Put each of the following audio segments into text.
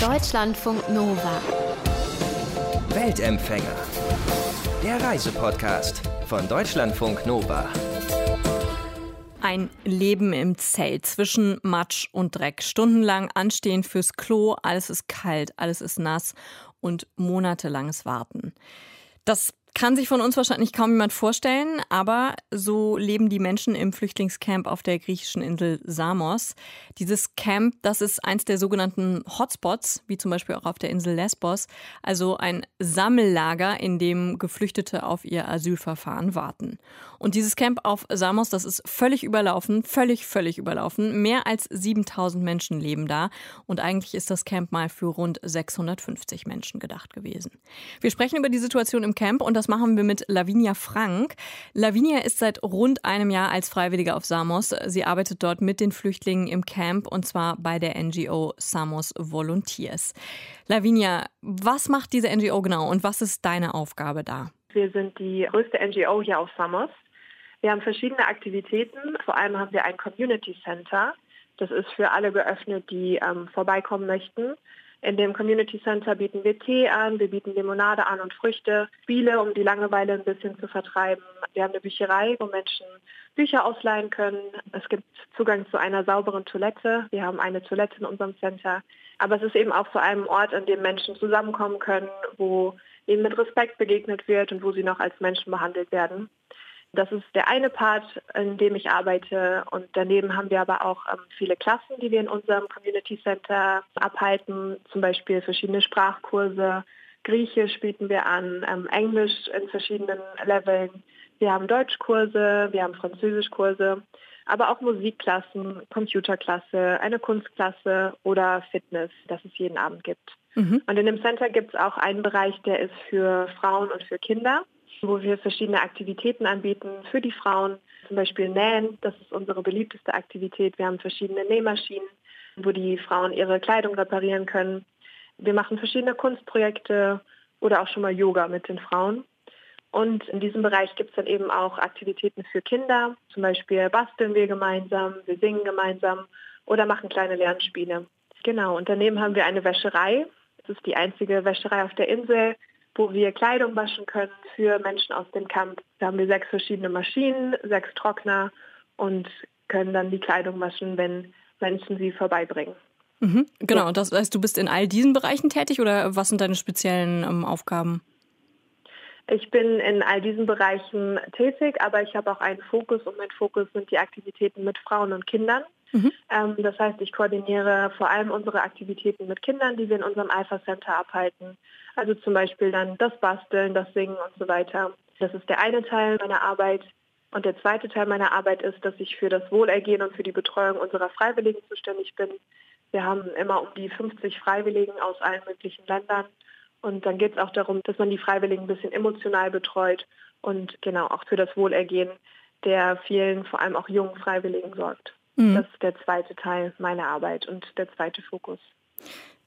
Deutschlandfunk Nova. Weltempfänger. Der Reisepodcast von Deutschlandfunk Nova. Ein Leben im Zelt zwischen Matsch und Dreck. Stundenlang anstehen fürs Klo, alles ist kalt, alles ist nass und monatelanges Warten. Das kann sich von uns wahrscheinlich kaum jemand vorstellen, aber so leben die Menschen im Flüchtlingscamp auf der griechischen Insel Samos. Dieses Camp, das ist eins der sogenannten Hotspots, wie zum Beispiel auch auf der Insel Lesbos, also ein Sammellager, in dem Geflüchtete auf ihr Asylverfahren warten. Und dieses Camp auf Samos, das ist völlig überlaufen, völlig, völlig überlaufen. Mehr als 7000 Menschen leben da und eigentlich ist das Camp mal für rund 650 Menschen gedacht gewesen. Wir sprechen über die Situation im Camp und das machen wir mit Lavinia Frank. Lavinia ist seit rund einem Jahr als Freiwillige auf Samos. Sie arbeitet dort mit den Flüchtlingen im Camp und zwar bei der NGO Samos Volunteers. Lavinia, was macht diese NGO genau und was ist deine Aufgabe da? Wir sind die größte NGO hier auf Samos. Wir haben verschiedene Aktivitäten. Vor allem haben wir ein Community Center. Das ist für alle geöffnet, die ähm, vorbeikommen möchten. In dem Community Center bieten wir Tee an, wir bieten Limonade an und Früchte, Spiele, um die Langeweile ein bisschen zu vertreiben. Wir haben eine Bücherei, wo Menschen Bücher ausleihen können. Es gibt Zugang zu einer sauberen Toilette. Wir haben eine Toilette in unserem Center. Aber es ist eben auch zu einem Ort, an dem Menschen zusammenkommen können, wo ihnen mit Respekt begegnet wird und wo sie noch als Menschen behandelt werden. Das ist der eine Part, in dem ich arbeite. Und daneben haben wir aber auch ähm, viele Klassen, die wir in unserem Community Center abhalten. Zum Beispiel verschiedene Sprachkurse. Griechisch bieten wir an, ähm, Englisch in verschiedenen Leveln. Wir haben Deutschkurse, wir haben Französischkurse, aber auch Musikklassen, Computerklasse, eine Kunstklasse oder Fitness, das es jeden Abend gibt. Mhm. Und in dem Center gibt es auch einen Bereich, der ist für Frauen und für Kinder wo wir verschiedene Aktivitäten anbieten für die Frauen, zum Beispiel Nähen, das ist unsere beliebteste Aktivität. Wir haben verschiedene Nähmaschinen, wo die Frauen ihre Kleidung reparieren können. Wir machen verschiedene Kunstprojekte oder auch schon mal Yoga mit den Frauen. Und in diesem Bereich gibt es dann eben auch Aktivitäten für Kinder. Zum Beispiel basteln wir gemeinsam, wir singen gemeinsam oder machen kleine Lernspiele. Genau, und daneben haben wir eine Wäscherei. Das ist die einzige Wäscherei auf der Insel wo wir Kleidung waschen können für Menschen aus dem Camp. Da haben wir sechs verschiedene Maschinen, sechs Trockner und können dann die Kleidung waschen, wenn Menschen sie vorbeibringen. Mhm, genau, das heißt, du bist in all diesen Bereichen tätig oder was sind deine speziellen ähm, Aufgaben? Ich bin in all diesen Bereichen tätig, aber ich habe auch einen Fokus und mein Fokus sind die Aktivitäten mit Frauen und Kindern. Mhm. Ähm, das heißt, ich koordiniere vor allem unsere Aktivitäten mit Kindern, die wir in unserem Alpha Center abhalten. Also zum Beispiel dann das Basteln, das Singen und so weiter. Das ist der eine Teil meiner Arbeit. Und der zweite Teil meiner Arbeit ist, dass ich für das Wohlergehen und für die Betreuung unserer Freiwilligen zuständig bin. Wir haben immer um die 50 Freiwilligen aus allen möglichen Ländern. Und dann geht es auch darum, dass man die Freiwilligen ein bisschen emotional betreut und genau auch für das Wohlergehen der vielen, vor allem auch jungen Freiwilligen sorgt. Mhm. Das ist der zweite Teil meiner Arbeit und der zweite Fokus.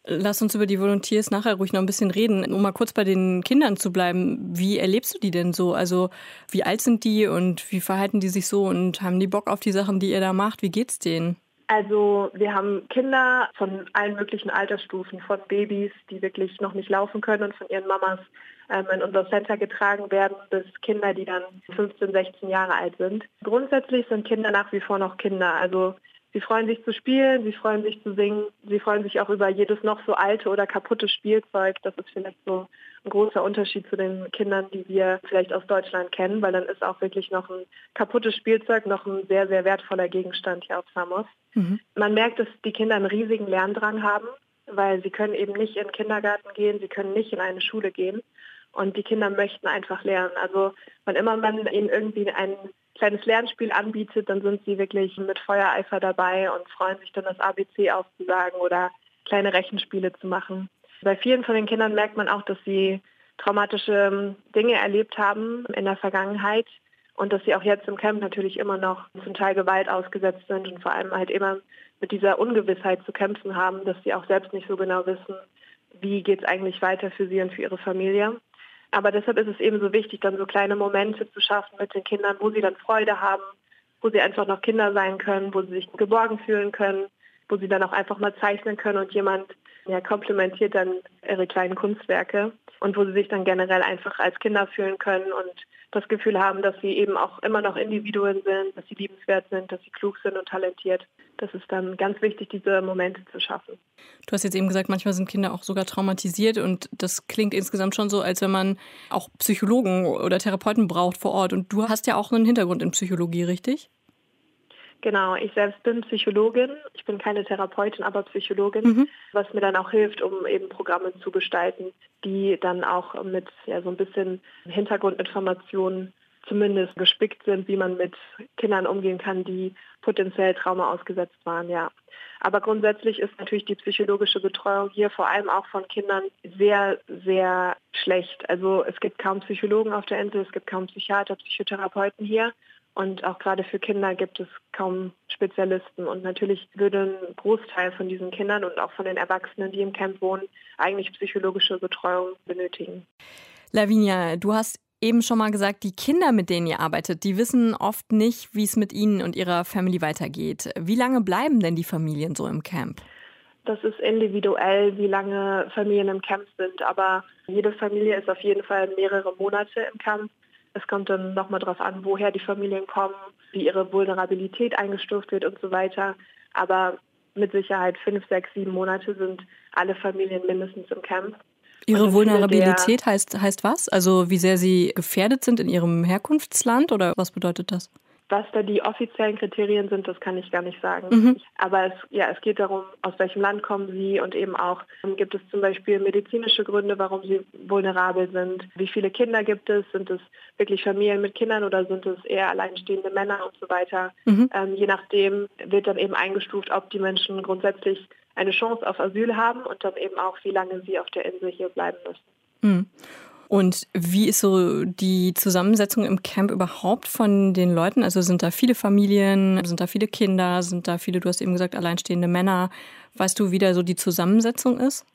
Lass uns über die Volunteers nachher ruhig noch ein bisschen reden. Um mal kurz bei den Kindern zu bleiben, wie erlebst du die denn so? Also wie alt sind die und wie verhalten die sich so und haben die Bock auf die Sachen, die ihr da macht? Wie geht's denen? Also wir haben Kinder von allen möglichen Altersstufen, von Babys, die wirklich noch nicht laufen können und von ihren Mamas ähm, in unser Center getragen werden, bis Kinder, die dann 15, 16 Jahre alt sind. Grundsätzlich sind Kinder nach wie vor noch Kinder. Also sie freuen sich zu spielen, sie freuen sich zu singen, sie freuen sich auch über jedes noch so alte oder kaputte Spielzeug. Das ist vielleicht so ein großer Unterschied zu den Kindern, die wir vielleicht aus Deutschland kennen, weil dann ist auch wirklich noch ein kaputtes Spielzeug noch ein sehr, sehr wertvoller Gegenstand hier auf Samos. Mhm. Man merkt, dass die Kinder einen riesigen Lerndrang haben, weil sie können eben nicht in den Kindergarten gehen, sie können nicht in eine Schule gehen. Und die Kinder möchten einfach lernen. Also wann immer man ihnen irgendwie ein kleines Lernspiel anbietet, dann sind sie wirklich mit Feuereifer dabei und freuen sich dann das ABC aufzusagen oder kleine Rechenspiele zu machen. Bei vielen von den Kindern merkt man auch, dass sie traumatische ähm, Dinge erlebt haben in der Vergangenheit und dass sie auch jetzt im Camp natürlich immer noch zum Teil Gewalt ausgesetzt sind und vor allem halt immer mit dieser Ungewissheit zu kämpfen haben, dass sie auch selbst nicht so genau wissen, wie geht es eigentlich weiter für sie und für ihre Familie. Aber deshalb ist es eben so wichtig, dann so kleine Momente zu schaffen mit den Kindern, wo sie dann Freude haben, wo sie einfach noch Kinder sein können, wo sie sich geborgen fühlen können, wo sie dann auch einfach mal zeichnen können und jemand ja, komplementiert dann ihre kleinen Kunstwerke und wo sie sich dann generell einfach als Kinder fühlen können und das Gefühl haben, dass sie eben auch immer noch Individuen sind, dass sie liebenswert sind, dass sie klug sind und talentiert. Das ist dann ganz wichtig, diese Momente zu schaffen. Du hast jetzt eben gesagt, manchmal sind Kinder auch sogar traumatisiert und das klingt insgesamt schon so, als wenn man auch Psychologen oder Therapeuten braucht vor Ort. Und du hast ja auch einen Hintergrund in Psychologie, richtig? Genau, ich selbst bin Psychologin. Ich bin keine Therapeutin, aber Psychologin, mhm. was mir dann auch hilft, um eben Programme zu gestalten, die dann auch mit ja, so ein bisschen Hintergrundinformationen zumindest gespickt sind, wie man mit Kindern umgehen kann, die potenziell Trauma ausgesetzt waren, ja. Aber grundsätzlich ist natürlich die psychologische Betreuung hier vor allem auch von Kindern sehr, sehr schlecht. Also es gibt kaum Psychologen auf der Insel, es gibt kaum Psychiater, Psychotherapeuten hier. Und auch gerade für Kinder gibt es kaum Spezialisten. Und natürlich würde ein Großteil von diesen Kindern und auch von den Erwachsenen, die im Camp wohnen, eigentlich psychologische Betreuung benötigen. Lavinia, du hast eben schon mal gesagt, die Kinder, mit denen ihr arbeitet, die wissen oft nicht, wie es mit ihnen und ihrer Family weitergeht. Wie lange bleiben denn die Familien so im Camp? Das ist individuell, wie lange Familien im Camp sind. Aber jede Familie ist auf jeden Fall mehrere Monate im Camp. Es kommt dann nochmal darauf an, woher die Familien kommen, wie ihre Vulnerabilität eingestuft wird und so weiter. Aber mit Sicherheit fünf, sechs, sieben Monate sind alle Familien mindestens im Camp. Ihre Vulnerabilität heißt, heißt was? Also wie sehr sie gefährdet sind in ihrem Herkunftsland oder was bedeutet das? Was da die offiziellen Kriterien sind, das kann ich gar nicht sagen. Mhm. Aber es, ja, es geht darum, aus welchem Land kommen sie und eben auch, ähm, gibt es zum Beispiel medizinische Gründe, warum sie vulnerabel sind. Wie viele Kinder gibt es? Sind es wirklich Familien mit Kindern oder sind es eher alleinstehende Männer und so weiter? Mhm. Ähm, je nachdem wird dann eben eingestuft, ob die Menschen grundsätzlich eine Chance auf Asyl haben und dann eben auch, wie lange sie auf der Insel hier bleiben müssen. Mhm. Und wie ist so die Zusammensetzung im Camp überhaupt von den Leuten? Also sind da viele Familien, sind da viele Kinder, sind da viele, du hast eben gesagt, alleinstehende Männer? Weißt du, wie da so die Zusammensetzung ist?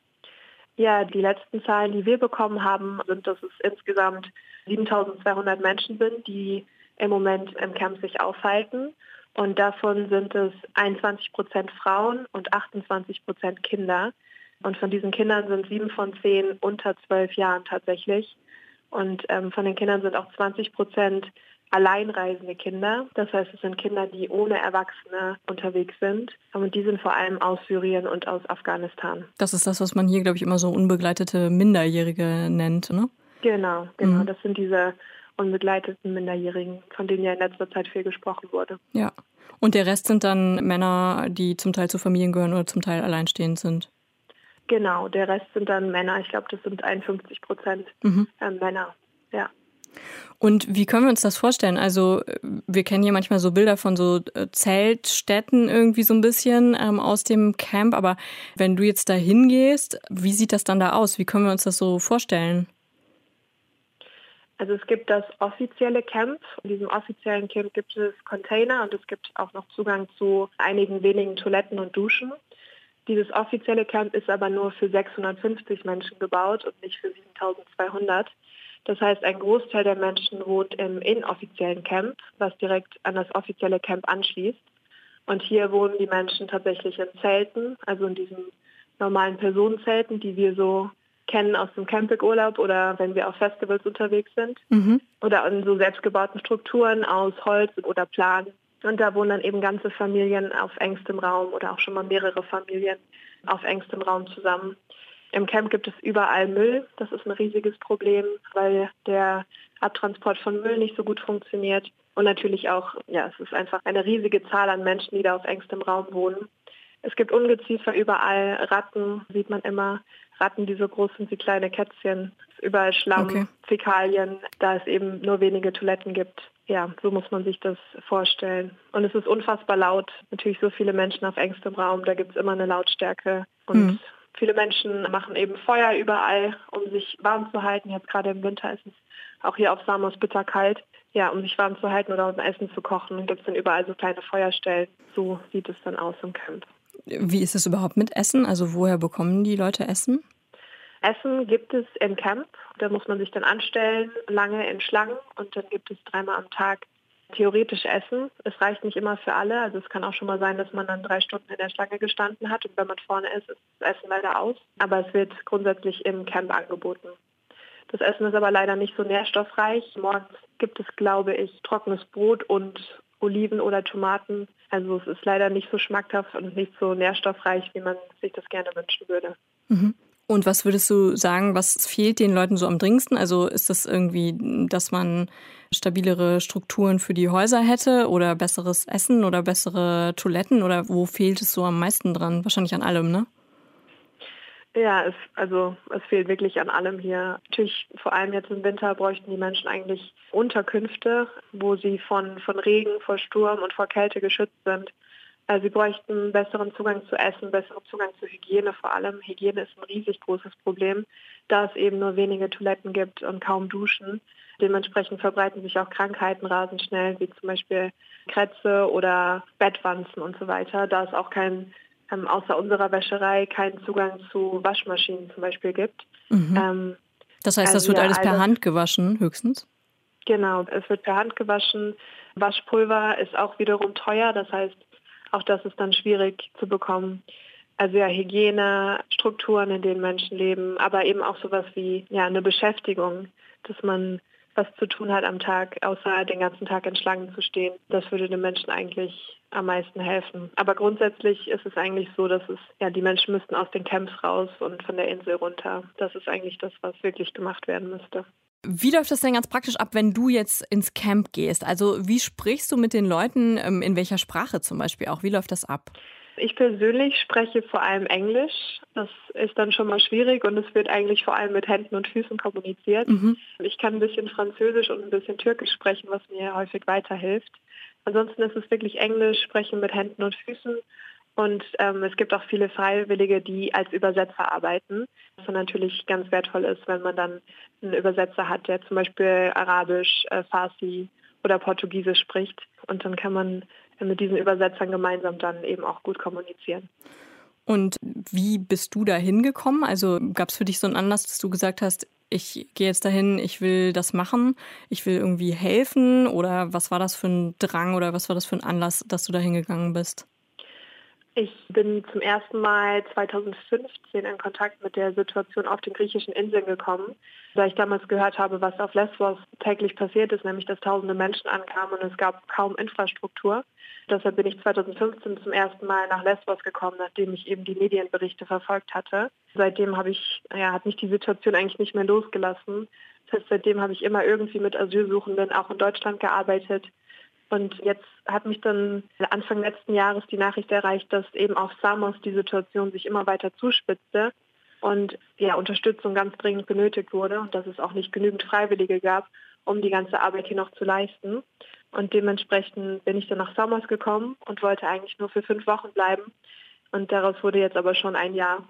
Ja, die letzten Zahlen, die wir bekommen haben, sind, dass es insgesamt 7200 Menschen sind, die im Moment im Camp sich aufhalten. Und davon sind es 21 Prozent Frauen und 28 Prozent Kinder. Und von diesen Kindern sind sieben von zehn unter zwölf Jahren tatsächlich. Und ähm, von den Kindern sind auch 20 Prozent alleinreisende Kinder. Das heißt, es sind Kinder, die ohne Erwachsene unterwegs sind. Und die sind vor allem aus Syrien und aus Afghanistan. Das ist das, was man hier, glaube ich, immer so unbegleitete Minderjährige nennt, ne? Genau, genau. Mhm. Das sind diese unbegleiteten Minderjährigen, von denen ja in letzter Zeit viel gesprochen wurde. Ja. Und der Rest sind dann Männer, die zum Teil zu Familien gehören oder zum Teil alleinstehend sind. Genau, der Rest sind dann Männer. Ich glaube, das sind 51 Prozent mhm. äh, Männer. Ja. Und wie können wir uns das vorstellen? Also wir kennen hier manchmal so Bilder von so äh, Zeltstätten irgendwie so ein bisschen ähm, aus dem Camp, aber wenn du jetzt da hingehst, wie sieht das dann da aus? Wie können wir uns das so vorstellen? Also es gibt das offizielle Camp. In diesem offiziellen Camp gibt es Container und es gibt auch noch Zugang zu einigen wenigen Toiletten und Duschen. Dieses offizielle Camp ist aber nur für 650 Menschen gebaut und nicht für 7200. Das heißt, ein Großteil der Menschen wohnt im inoffiziellen Camp, was direkt an das offizielle Camp anschließt. Und hier wohnen die Menschen tatsächlich in Zelten, also in diesen normalen Personenzelten, die wir so kennen aus dem Campingurlaub oder wenn wir auf Festivals unterwegs sind. Mhm. Oder in so selbstgebauten Strukturen aus Holz oder Plan. Und da wohnen dann eben ganze Familien auf engstem Raum oder auch schon mal mehrere Familien auf engstem Raum zusammen. Im Camp gibt es überall Müll. Das ist ein riesiges Problem, weil der Abtransport von Müll nicht so gut funktioniert. Und natürlich auch, ja, es ist einfach eine riesige Zahl an Menschen, die da auf engstem Raum wohnen. Es gibt Ungeziefer überall, Ratten sieht man immer. Ratten, die so groß sind wie kleine Kätzchen. Überall Schlamm, okay. Fäkalien, da es eben nur wenige Toiletten gibt ja, so muss man sich das vorstellen. Und es ist unfassbar laut. Natürlich so viele Menschen auf engstem Raum, da gibt es immer eine Lautstärke. Und mhm. viele Menschen machen eben Feuer überall, um sich warm zu halten. Jetzt gerade im Winter ist es auch hier auf Samos bitterkalt. Ja, um sich warm zu halten oder um Essen zu kochen, gibt es dann überall so kleine Feuerstellen. So sieht es dann aus im Camp. Wie ist es überhaupt mit Essen? Also woher bekommen die Leute Essen? Essen gibt es im Camp. Da muss man sich dann anstellen, lange in Schlangen und dann gibt es dreimal am Tag theoretisch essen. Es reicht nicht immer für alle. Also es kann auch schon mal sein, dass man dann drei Stunden in der Schlange gestanden hat und wenn man vorne ist, ist das Essen leider aus. Aber es wird grundsätzlich im Camp angeboten. Das Essen ist aber leider nicht so nährstoffreich. Morgens gibt es, glaube ich, trockenes Brot und Oliven oder Tomaten. Also es ist leider nicht so schmackhaft und nicht so nährstoffreich, wie man sich das gerne wünschen würde. Mhm. Und was würdest du sagen, was fehlt den Leuten so am dringendsten? Also ist das irgendwie, dass man stabilere Strukturen für die Häuser hätte oder besseres Essen oder bessere Toiletten oder wo fehlt es so am meisten dran? Wahrscheinlich an allem, ne? Ja, es, also es fehlt wirklich an allem hier. Natürlich, vor allem jetzt im Winter bräuchten die Menschen eigentlich Unterkünfte, wo sie von, von Regen, vor Sturm und vor Kälte geschützt sind. Also sie bräuchten besseren Zugang zu Essen, besseren Zugang zu Hygiene vor allem. Hygiene ist ein riesig großes Problem, da es eben nur wenige Toiletten gibt und kaum Duschen. Dementsprechend verbreiten sich auch Krankheiten rasend schnell, wie zum Beispiel Krätze oder Bettwanzen und so weiter. Da es auch kein ähm, außer unserer Wäscherei keinen Zugang zu Waschmaschinen zum Beispiel gibt. Mhm. Ähm, das heißt, das also wird alles per also, Hand gewaschen, höchstens? Genau, es wird per Hand gewaschen. Waschpulver ist auch wiederum teuer, das heißt, auch das ist dann schwierig zu bekommen. Also ja, Hygiene, Strukturen, in denen Menschen leben, aber eben auch sowas wie ja, eine Beschäftigung, dass man was zu tun hat am Tag, außer den ganzen Tag in Schlangen zu stehen. Das würde den Menschen eigentlich am meisten helfen. Aber grundsätzlich ist es eigentlich so, dass es, ja, die Menschen müssten aus den Camps raus und von der Insel runter. Das ist eigentlich das, was wirklich gemacht werden müsste. Wie läuft das denn ganz praktisch ab, wenn du jetzt ins Camp gehst? Also wie sprichst du mit den Leuten, ähm, in welcher Sprache zum Beispiel auch? Wie läuft das ab? Ich persönlich spreche vor allem Englisch. Das ist dann schon mal schwierig und es wird eigentlich vor allem mit Händen und Füßen kommuniziert. Mhm. Ich kann ein bisschen Französisch und ein bisschen Türkisch sprechen, was mir häufig weiterhilft. Ansonsten ist es wirklich Englisch, sprechen mit Händen und Füßen. Und ähm, es gibt auch viele Freiwillige, die als Übersetzer arbeiten, was natürlich ganz wertvoll ist, wenn man dann einen Übersetzer hat, der zum Beispiel Arabisch, äh, Farsi oder Portugiesisch spricht. Und dann kann man mit diesen Übersetzern gemeinsam dann eben auch gut kommunizieren. Und wie bist du da hingekommen? Also gab es für dich so einen Anlass, dass du gesagt hast, ich gehe jetzt dahin, ich will das machen, ich will irgendwie helfen? Oder was war das für ein Drang oder was war das für ein Anlass, dass du da hingegangen bist? Ich bin zum ersten Mal 2015 in Kontakt mit der Situation auf den griechischen Inseln gekommen, da ich damals gehört habe, was auf Lesbos täglich passiert ist, nämlich dass tausende Menschen ankamen und es gab kaum Infrastruktur. Deshalb bin ich 2015 zum ersten Mal nach Lesbos gekommen, nachdem ich eben die Medienberichte verfolgt hatte. Seitdem habe ich, ja, hat mich die Situation eigentlich nicht mehr losgelassen. Das heißt, seitdem habe ich immer irgendwie mit Asylsuchenden auch in Deutschland gearbeitet und jetzt hat mich dann Anfang letzten Jahres die Nachricht erreicht, dass eben auf Samos die Situation sich immer weiter zuspitzte und ja, Unterstützung ganz dringend benötigt wurde und dass es auch nicht genügend Freiwillige gab, um die ganze Arbeit hier noch zu leisten. Und dementsprechend bin ich dann nach Samos gekommen und wollte eigentlich nur für fünf Wochen bleiben. Und daraus wurde jetzt aber schon ein Jahr,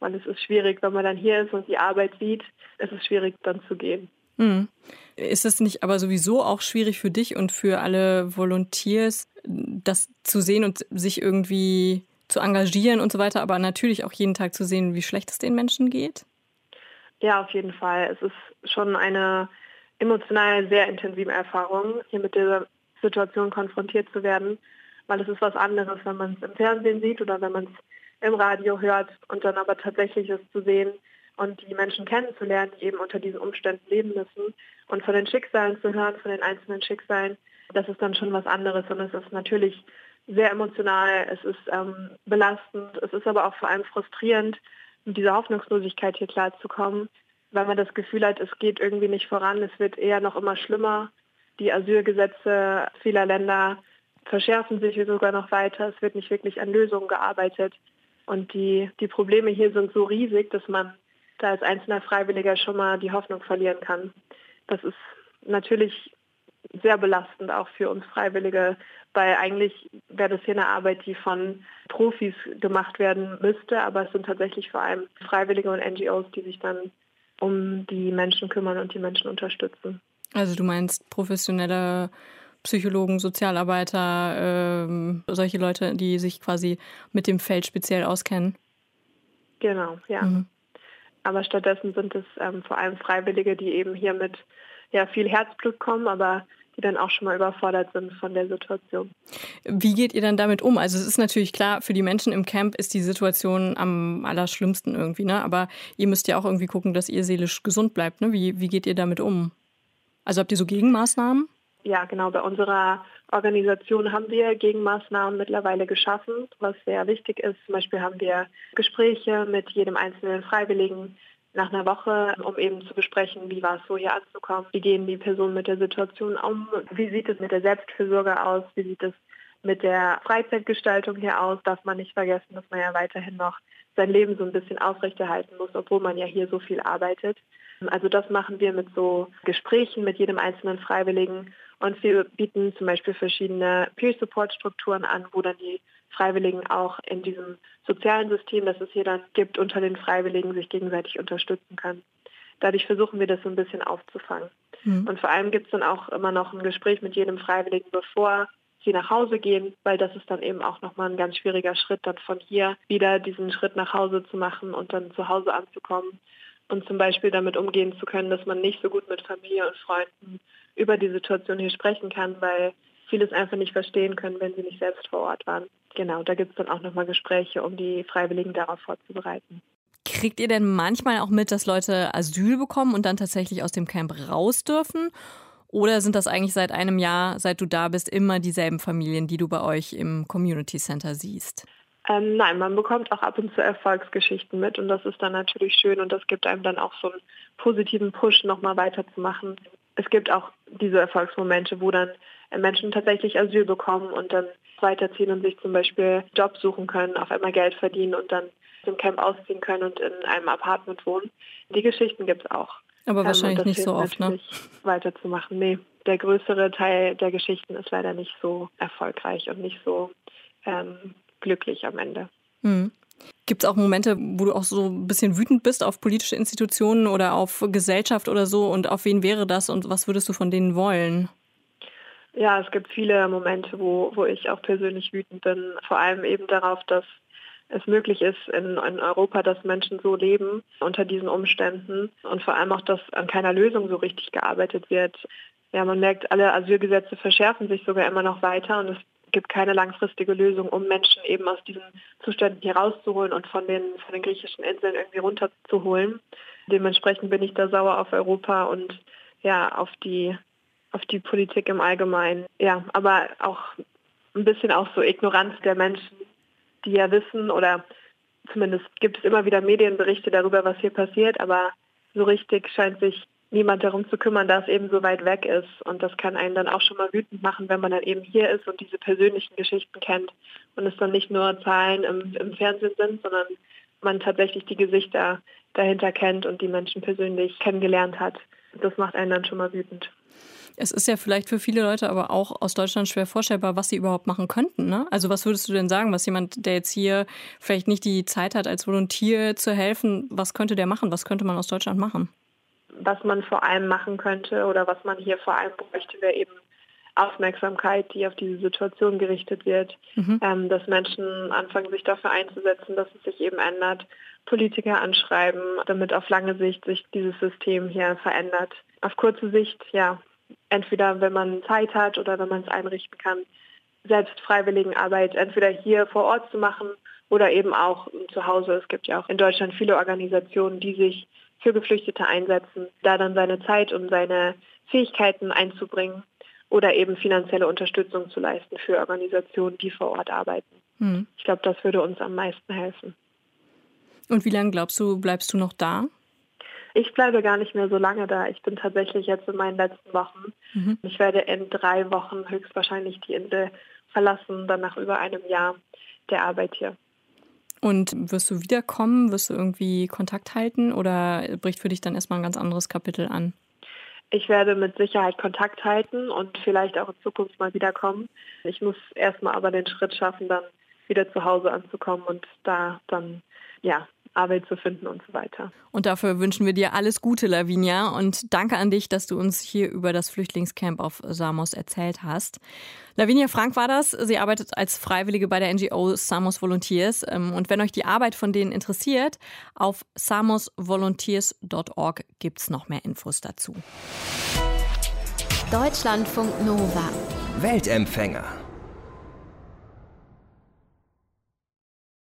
weil es ist schwierig, wenn man dann hier ist und die Arbeit sieht, es ist schwierig dann zu gehen. Mhm. Ist es nicht aber sowieso auch schwierig für dich und für alle Volunteers, das zu sehen und sich irgendwie zu engagieren und so weiter, aber natürlich auch jeden Tag zu sehen, wie schlecht es den Menschen geht? Ja, auf jeden Fall. Es ist schon eine emotional sehr intensive Erfahrung, hier mit dieser Situation konfrontiert zu werden, weil es ist was anderes, wenn man es im Fernsehen sieht oder wenn man es im Radio hört und dann aber tatsächlich es zu sehen, und die Menschen kennenzulernen, die eben unter diesen Umständen leben müssen und von den Schicksalen zu hören, von den einzelnen Schicksalen, das ist dann schon was anderes und es ist natürlich sehr emotional, es ist ähm, belastend, es ist aber auch vor allem frustrierend, mit dieser Hoffnungslosigkeit hier klarzukommen, weil man das Gefühl hat, es geht irgendwie nicht voran, es wird eher noch immer schlimmer. Die Asylgesetze vieler Länder verschärfen sich sogar noch weiter, es wird nicht wirklich an Lösungen gearbeitet. Und die, die Probleme hier sind so riesig, dass man da als einzelner Freiwilliger schon mal die Hoffnung verlieren kann. Das ist natürlich sehr belastend auch für uns Freiwillige, weil eigentlich wäre das hier eine Arbeit, die von Profis gemacht werden müsste, aber es sind tatsächlich vor allem Freiwillige und NGOs, die sich dann um die Menschen kümmern und die Menschen unterstützen. Also du meinst professionelle Psychologen, Sozialarbeiter, ähm, solche Leute, die sich quasi mit dem Feld speziell auskennen? Genau, ja. Mhm. Aber stattdessen sind es ähm, vor allem Freiwillige, die eben hier mit ja, viel Herzblut kommen, aber die dann auch schon mal überfordert sind von der Situation. Wie geht ihr dann damit um? Also es ist natürlich klar, für die Menschen im Camp ist die Situation am allerschlimmsten irgendwie, ne? Aber ihr müsst ja auch irgendwie gucken, dass ihr seelisch gesund bleibt. Ne? Wie, wie geht ihr damit um? Also habt ihr so Gegenmaßnahmen? Ja, genau. Bei unserer Organisation haben wir Gegenmaßnahmen mittlerweile geschaffen, was sehr wichtig ist. Zum Beispiel haben wir Gespräche mit jedem einzelnen Freiwilligen, nach einer Woche, um eben zu besprechen, wie war es so hier anzukommen, wie gehen die Personen mit der Situation um, wie sieht es mit der Selbstfürsorge aus, wie sieht es mit der Freizeitgestaltung hier aus, darf man nicht vergessen, dass man ja weiterhin noch sein Leben so ein bisschen aufrechterhalten muss, obwohl man ja hier so viel arbeitet. Also das machen wir mit so Gesprächen mit jedem einzelnen Freiwilligen und wir bieten zum Beispiel verschiedene Peer-Support-Strukturen an, wo dann die Freiwilligen auch in diesem sozialen System, das es hier dann gibt, unter den Freiwilligen sich gegenseitig unterstützen können. Dadurch versuchen wir das so ein bisschen aufzufangen. Mhm. Und vor allem gibt es dann auch immer noch ein Gespräch mit jedem Freiwilligen, bevor sie nach Hause gehen, weil das ist dann eben auch nochmal ein ganz schwieriger Schritt, dann von hier wieder diesen Schritt nach Hause zu machen und dann zu Hause anzukommen und zum Beispiel damit umgehen zu können, dass man nicht so gut mit Familie und Freunden über die Situation hier sprechen kann, weil vieles einfach nicht verstehen können, wenn sie nicht selbst vor Ort waren. Genau, da gibt es dann auch nochmal Gespräche, um die Freiwilligen darauf vorzubereiten. Kriegt ihr denn manchmal auch mit, dass Leute Asyl bekommen und dann tatsächlich aus dem Camp raus dürfen? Oder sind das eigentlich seit einem Jahr, seit du da bist, immer dieselben Familien, die du bei euch im Community Center siehst? Ähm, nein, man bekommt auch ab und zu Erfolgsgeschichten mit und das ist dann natürlich schön und das gibt einem dann auch so einen positiven Push, nochmal weiterzumachen. Es gibt auch diese Erfolgsmomente, wo dann Menschen tatsächlich Asyl bekommen und dann weiterziehen und sich zum Beispiel Job suchen können, auf einmal Geld verdienen und dann zum Camp ausziehen können und in einem Apartment wohnen. Die Geschichten gibt es auch. Aber ähm, wahrscheinlich nicht so oft, ne? Weiterzumachen. Nee, der größere Teil der Geschichten ist leider nicht so erfolgreich und nicht so ähm, glücklich am Ende. Mhm. Gibt es auch Momente, wo du auch so ein bisschen wütend bist auf politische Institutionen oder auf Gesellschaft oder so? Und auf wen wäre das und was würdest du von denen wollen? Ja, es gibt viele Momente, wo, wo ich auch persönlich wütend bin. Vor allem eben darauf, dass es möglich ist in, in, Europa, dass Menschen so leben unter diesen Umständen und vor allem auch, dass an keiner Lösung so richtig gearbeitet wird. Ja, man merkt, alle Asylgesetze verschärfen sich sogar immer noch weiter und es gibt keine langfristige Lösung, um Menschen eben aus diesen Zuständen hier rauszuholen und von den, von den griechischen Inseln irgendwie runterzuholen. Dementsprechend bin ich da sauer auf Europa und ja, auf die, auf die Politik im Allgemeinen. Ja, aber auch ein bisschen auch so Ignoranz der Menschen, die ja wissen oder zumindest gibt es immer wieder Medienberichte darüber, was hier passiert, aber so richtig scheint sich niemand darum zu kümmern, da es eben so weit weg ist. Und das kann einen dann auch schon mal wütend machen, wenn man dann eben hier ist und diese persönlichen Geschichten kennt und es dann nicht nur Zahlen im, im Fernsehen sind, sondern man tatsächlich die Gesichter dahinter kennt und die Menschen persönlich kennengelernt hat. Das macht einen dann schon mal wütend. Es ist ja vielleicht für viele Leute aber auch aus Deutschland schwer vorstellbar, was sie überhaupt machen könnten. Ne? Also was würdest du denn sagen, was jemand, der jetzt hier vielleicht nicht die Zeit hat, als Volontier zu helfen, was könnte der machen? Was könnte man aus Deutschland machen? Was man vor allem machen könnte oder was man hier vor allem bräuchte, wäre eben Aufmerksamkeit, die auf diese Situation gerichtet wird, mhm. ähm, dass Menschen anfangen, sich dafür einzusetzen, dass es sich eben ändert, Politiker anschreiben, damit auf lange Sicht sich dieses System hier verändert. Auf kurze Sicht, ja, entweder wenn man Zeit hat oder wenn man es einrichten kann, selbst Freiwilligenarbeit entweder hier vor Ort zu machen oder eben auch zu Hause. Es gibt ja auch in Deutschland viele Organisationen, die sich für Geflüchtete einsetzen, da dann seine Zeit und seine Fähigkeiten einzubringen oder eben finanzielle Unterstützung zu leisten für Organisationen, die vor Ort arbeiten. Hm. Ich glaube, das würde uns am meisten helfen. Und wie lange glaubst du, bleibst du noch da? Ich bleibe gar nicht mehr so lange da. Ich bin tatsächlich jetzt in meinen letzten Wochen. Mhm. Ich werde in drei Wochen höchstwahrscheinlich die Insel verlassen, dann nach über einem Jahr der Arbeit hier. Und wirst du wiederkommen? Wirst du irgendwie Kontakt halten oder bricht für dich dann erstmal ein ganz anderes Kapitel an? Ich werde mit Sicherheit Kontakt halten und vielleicht auch in Zukunft mal wiederkommen. Ich muss erstmal aber den Schritt schaffen, dann wieder zu Hause anzukommen und da dann ja Arbeit zu finden und so weiter. Und dafür wünschen wir dir alles Gute, Lavinia. Und danke an dich, dass du uns hier über das Flüchtlingscamp auf Samos erzählt hast. Lavinia Frank war das. Sie arbeitet als Freiwillige bei der NGO Samos Volunteers. Ähm, und wenn euch die Arbeit von denen interessiert, auf samosvolunteers.org gibt es noch mehr Infos dazu. Deutschlandfunk Nova. Weltempfänger.